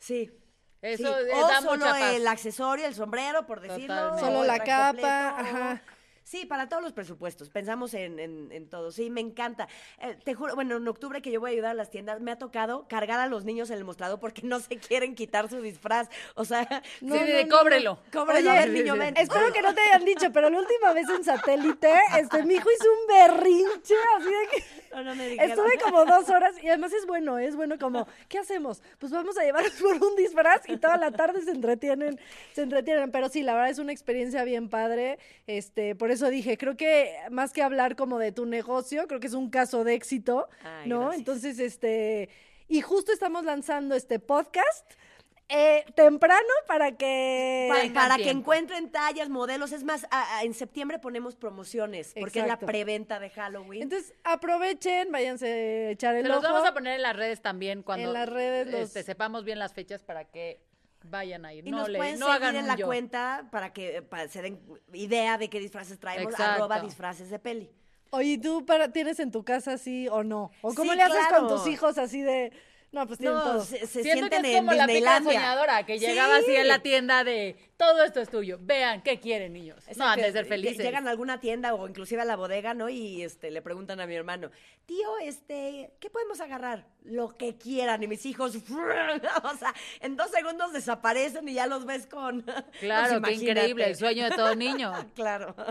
Sí. Eso Sí, eh, o da solo mucha paz. el accesorio, el sombrero, por decirlo. Totalmente. Solo la capa, completo, ajá. Sí, para todos los presupuestos. Pensamos en, en, en todo. Sí, me encanta. Eh, te juro, bueno, en octubre que yo voy a ayudar a las tiendas, me ha tocado cargar a los niños en el mostrador porque no se quieren quitar su disfraz. O sea, No, sí, no, de, no, cóbrelo. cóbrelo, Oye, niño, ven. Espero que no te hayan dicho, pero la última vez en satélite, este, mi hijo hizo un berrinche, así de que No, no me dijeron. estuve como dos horas y además es bueno, es bueno como, ¿qué hacemos? Pues vamos a llevarlos por un disfraz y toda la tarde se entretienen, se entretienen, pero sí, la verdad es una experiencia bien padre, este, por eso dije, creo que más que hablar como de tu negocio, creo que es un caso de éxito, Ay, ¿no? gracias. Entonces, este, y justo estamos lanzando este podcast. eh, temprano para que para que encuentren tallas, modelos. Es más, a- a- en septiembre ponemos promociones porque es la preventa de Halloween. Entonces, aprovechen, váyanse a echar el Se los ojo. vamos a poner en las redes también cuando En las redes los- este, sepamos bien las fechas para que vayan a ir. y no nos le, pueden no seguir hagan en la yo. cuenta para que para se den idea de qué disfraces traemos, Exacto. arroba disfraces de peli. Oye, ¿y ¿tú para, tienes en tu casa así o no? ¿O cómo Sí, le haces con tus hijos así de... No, pues No, se, se Siento que sienten es en como la pica soñadora que Sí. llegaba así en la tienda de todo esto es tuyo. Vean qué quieren niños. No, han de ser felices. Llegan a alguna tienda o inclusive a la bodega, ¿no? Y este le preguntan a mi hermano, tío, este, ¿qué podemos agarrar? Lo que quieran. Y mis hijos, o sea, en dos segundos desaparecen y ya los ves con. Claro, pues, qué increíble, el sueño de todo niño. Claro. No,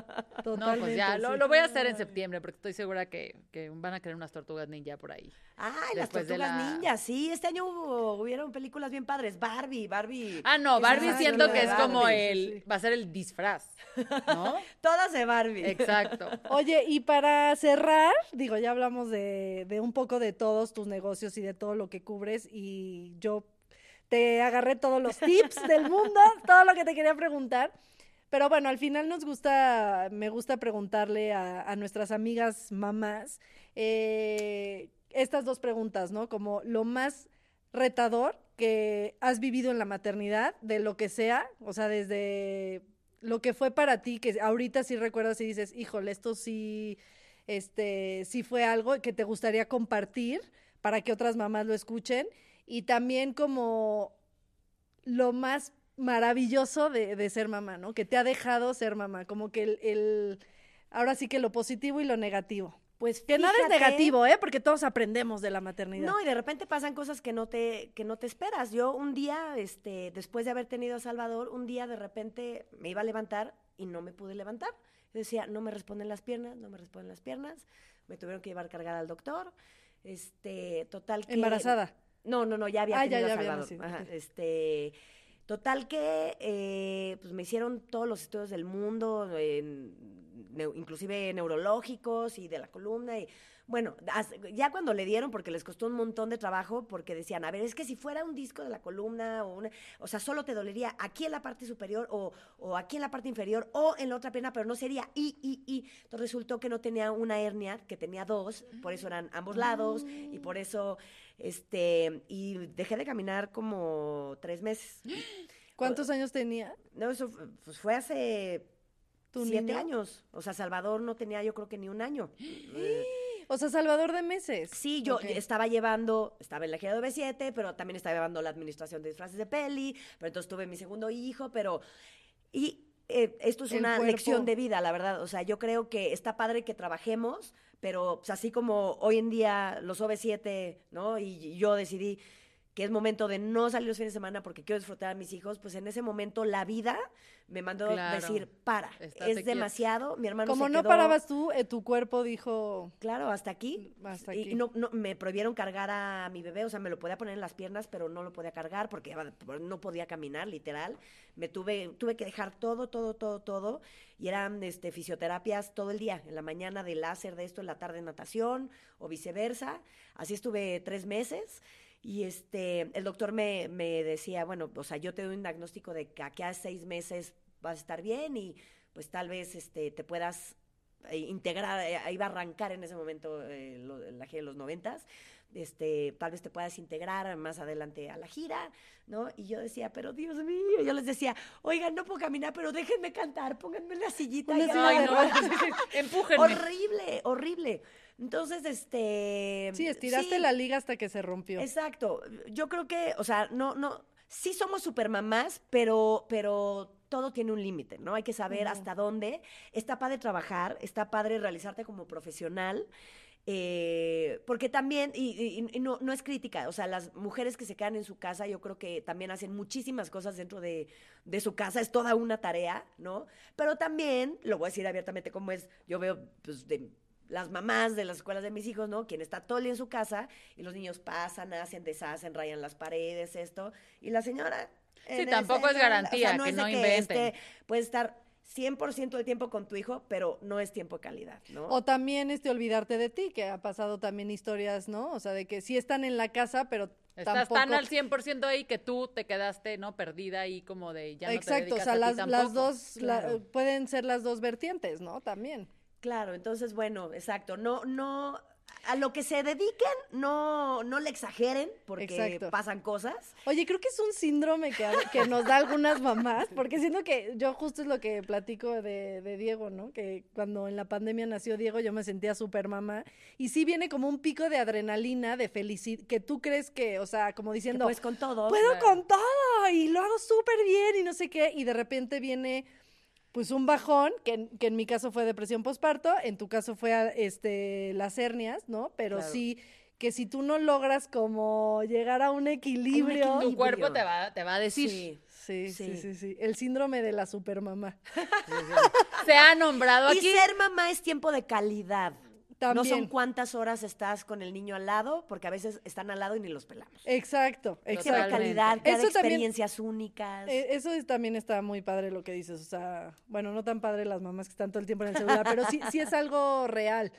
pues ya, Totalmente, lo, sí. lo voy a hacer en septiembre porque estoy segura que, que van a querer unas tortugas ninja por ahí. Ay, las tortugas la- ninjas, sí. Este año hubo, hubieron películas bien padres. Barbie, Barbie. Ah, no, Barbie siento que es como el, va a ser el disfraz, ¿no? Todas de Barbie. Exacto. Oye, y para cerrar, digo, ya hablamos de, de un poco de todos tus negocios y de todo lo que cubres y yo te agarré todos los tips del mundo, todo lo que te quería preguntar. Pero bueno, al final nos gusta, me gusta preguntarle a, a nuestras amigas mamás eh, estas dos preguntas, ¿no? Como lo más retador que has vivido en la maternidad, de lo que sea, o sea, desde lo que fue para ti, que ahorita sí recuerdas y dices, híjole, esto sí, este, sí fue algo que te gustaría compartir para que otras mamás lo escuchen, y también como lo más maravilloso de, de ser mamá, ¿no? Que te ha dejado ser mamá, como que el, el- ahora sí que lo positivo y lo negativo. Pues Que nada es negativo, ¿eh? Porque todos aprendemos de la maternidad. No, y de repente pasan cosas que no te, que no te esperas. Yo un día, este, después de haber tenido a Salvador, un día de repente me iba a levantar y no me pude levantar. Yo decía, no me responden las piernas, no me responden las piernas. Me tuvieron que llevar cargada al doctor. Este, total que. Embarazada. No, no, no, ya había Ah, ya, tenido ya a había Salvador. Ajá, ok. este, total que eh, pues me hicieron todos los estudios del mundo, inclusive neurológicos y de la columna y bueno, ya cuando le dieron, porque les costó un montón de trabajo, porque decían, a ver, es que si fuera un disco de la columna, o, una, o sea, solo te dolería aquí en la parte superior, o, o aquí en la parte inferior, o en la otra pierna, pero no sería y, y, y. Entonces resultó que no tenía una hernia, que tenía dos, por eso eran ambos lados, y por eso, este, y dejé de caminar como tres meses. ¿Cuántos años tenía? No, eso pues fue hace ¿Tu siete niño? años. O sea, Salvador no tenía yo creo que ni un año. O sea, Salvador de meses. Sí, yo estaba llevando, estaba en la gira de B7, pero también estaba llevando la administración de disfraces de peli, pero entonces tuve mi segundo hijo, pero... Y eh, esto es El una cuerpo. lección de vida, la verdad. O sea, yo creo que está padre que trabajemos, pero pues, así como hoy en día los OV7, ¿no? Y, y yo decidí que es momento de no salir los fines de semana porque quiero disfrutar a mis hijos, pues en ese momento la vida me mandó Claro. decir, para, Estate es quieto. demasiado, mi hermano Como se no quedó- parabas tú, eh, tu cuerpo dijo, Claro, hasta aquí. Hasta Y- aquí. Y no, no, me prohibieron cargar a mi bebé, o sea, me lo podía poner en las piernas, pero no lo podía cargar porque no podía caminar, literal. Me tuve, tuve que dejar todo, todo, todo, todo. Y eran este, fisioterapias todo el día, en la mañana de láser de esto, en la tarde natación, o viceversa. Así estuve tres meses. Y este, el doctor me, me decía, bueno, o sea, yo te doy un diagnóstico de que aquí a seis meses vas a estar bien y pues tal vez este, te puedas eh, integrar, eh, iba a arrancar en ese momento eh, lo- la gira de los noventas, este, tal vez te puedas integrar más adelante a la gira, ¿no? Y yo decía, pero Dios mío, yo les decía, oigan, no puedo caminar, pero déjenme cantar, pónganme la sillita. Una y no. Empújenme. horrible, horrible. Entonces, este... sí, estiraste sí, la liga hasta que se rompió. Exacto. Yo creo que, o sea, no, no, sí somos supermamás, pero, pero todo tiene un límite, ¿no? Hay que saber hasta dónde. Está padre trabajar, está padre realizarte como profesional. eh, porque también, y, y- y no, no es crítica, o sea, las mujeres que se quedan en su casa, yo creo que también hacen muchísimas cosas dentro de, de su casa, es toda una tarea, ¿no? Pero también, lo voy a decir abiertamente como es, yo veo, pues, de las mamás de las escuelas de mis hijos, ¿no? Quien está todo el día en su casa y los niños pasan, hacen, deshacen, rayan las paredes, esto. Y la señora... Sí, tampoco ese- es garantía o sea, que es no inventen. esté- puedes estar 100% del tiempo con tu hijo, pero no es tiempo de calidad, ¿no? O también este olvidarte de ti, que ha pasado también historias, ¿no? O sea, de que sí están en la casa, pero Estás tampoco... tan al 100% ahí que tú te quedaste, ¿no? Perdida ahí como de ya no te Exacto, o dedicas sea, a ti las, dos la- pueden ser las dos vertientes, ¿no? También. Claro, entonces, bueno, exacto. No, no, a lo que se dediquen, no, no le exageren, porque Exacto. pasan cosas. Oye, creo que es un síndrome que, que nos da algunas mamás, porque siento que yo justo es lo que platico de, de Diego, ¿no? Que cuando en la pandemia nació Diego yo me sentía súper mamá. Y sí viene como un pico de adrenalina, de felicidad, que tú crees que, o sea, como diciendo, puedes con todo. puedo con todo y lo hago súper bien y no sé qué, y de repente viene pues un bajón, que, en- que en mi caso fue depresión postparto, en tu caso fue a- este las hernias, ¿no? Pero Claro. sí que si tú no logras como llegar a un equilibrio, equilibrio. Tu cuerpo te va, te va a decir. Sí. Sí, sí, Sí. sí, sí. El síndrome de la supermamá. Se ha nombrado Y aquí. ser mamá es tiempo de calidad. No son cuántas horas estás con el niño al lado, porque a veces están al lado y ni los pelamos. Exacto, exacto. Totalmente. calidad, cada Eso también- experiencias únicas. Eh, eso es- también está muy padre lo que dices, o sea, bueno, no tan padre las mamás que están todo el tiempo en el celular, pero sí, sí es algo real.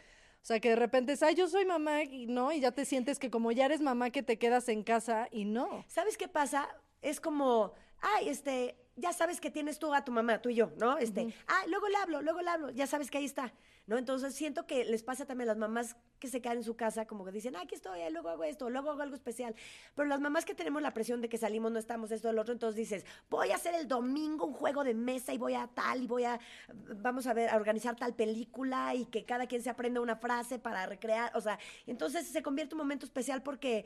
O sea, que de repente es, ay, yo soy mamá, y no, y ya te sientes que como ya eres mamá que te quedas en casa y no. ¿Sabes qué pasa? Es como, ay, este, ya sabes que tienes tú a tu mamá, tú y yo, ¿no? Este, ah, luego le hablo, luego le hablo, ya sabes que ahí está, ¿no? Entonces siento que les pasa también a las mamás que se quedan en su casa, como que dicen, ah, aquí estoy, eh, luego hago esto, luego hago algo especial. Pero las mamás que tenemos la presión de que salimos, no estamos, esto, el otro, entonces dices, voy a hacer el domingo un juego de mesa y voy a tal, y voy a, vamos a ver, a organizar tal película y que cada quien se aprenda una frase para recrear, o sea, entonces se convierte un momento especial porque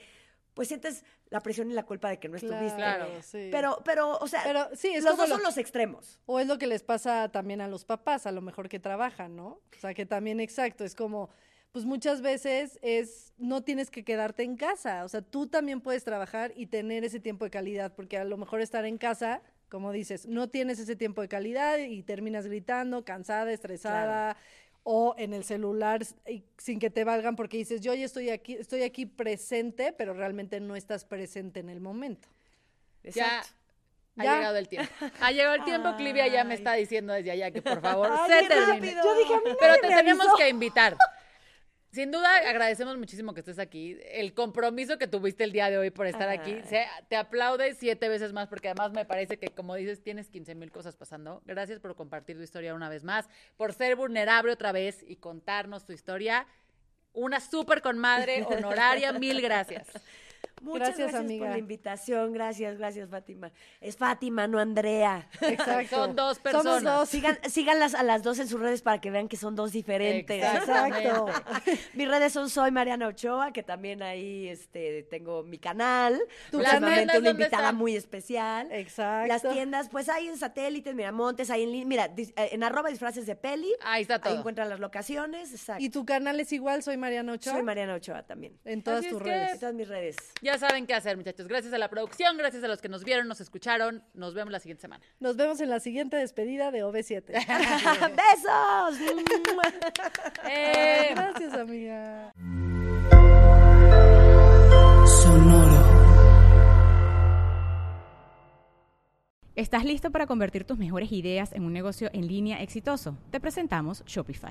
pues sientes la presión y la culpa de que no estuviste. Claro. sí. Pero, pero, o sea, Pero sí, es los dos lo- son los extremos. O es lo que les pasa también a los papás, a lo mejor que trabajan, ¿no? O sea, que también, exacto, es como, pues muchas veces es, no tienes que quedarte en casa, o sea, tú también puedes trabajar y tener ese tiempo de calidad, porque a lo mejor estar en casa, como dices, no tienes ese tiempo de calidad y terminas gritando, cansada, estresada. O en el celular y- sin que te valgan porque dices, yo ya estoy aquí, estoy aquí presente, pero realmente no estás presente en el momento. Ya ha Ya. llegado el tiempo. Ha llegado el tiempo. Clivia ya me está diciendo desde allá que por favor Ay, se termine. Yo dije, a mí Pero te me tenemos avisó. que invitar. Sin duda, agradecemos muchísimo que estés aquí. El compromiso que tuviste el día de hoy por estar aquí. Se- te aplaude siete veces más porque además me parece que, como dices, tienes 15 mil cosas pasando. Gracias por compartir tu historia una vez más, por ser vulnerable otra vez y contarnos tu historia. Una súper conmadre honoraria. Mil gracias. Muchas Gracias, gracias, amiga. por la invitación. Gracias, gracias, Fátima. Es Fátima, no Andrea. Exacto. Son dos Somos personas. dos. Sigan, síganlas a las dos en sus redes para que vean que son dos diferentes. Exacto. Mis redes son Soy Mariana Ochoa, que también ahí este, tengo mi canal. ¿Tu Próximamente canal? una ¿Dónde invitada están? muy especial. Exacto. Las tiendas, pues hay en satélites, Miramontes, hay en línea. Mira, eh, en arroba disfraces de peli. Ahí está Ahí todo. encuentran las locaciones. Exacto. Y tu canal es igual, soy Mariana Ochoa. Soy Mariana Ochoa también. En todas Así tus que- En redes. todas mis redes. Ya saben qué hacer, muchachos. Gracias a la producción, gracias a los que nos vieron, nos escucharon. Nos vemos la siguiente semana. Nos vemos en la siguiente despedida de OV7. ¡Besos! Eh, Gracias, amiga. ¿Estás listo para convertir tus mejores ideas en un negocio en línea exitoso? Te presentamos Shopify.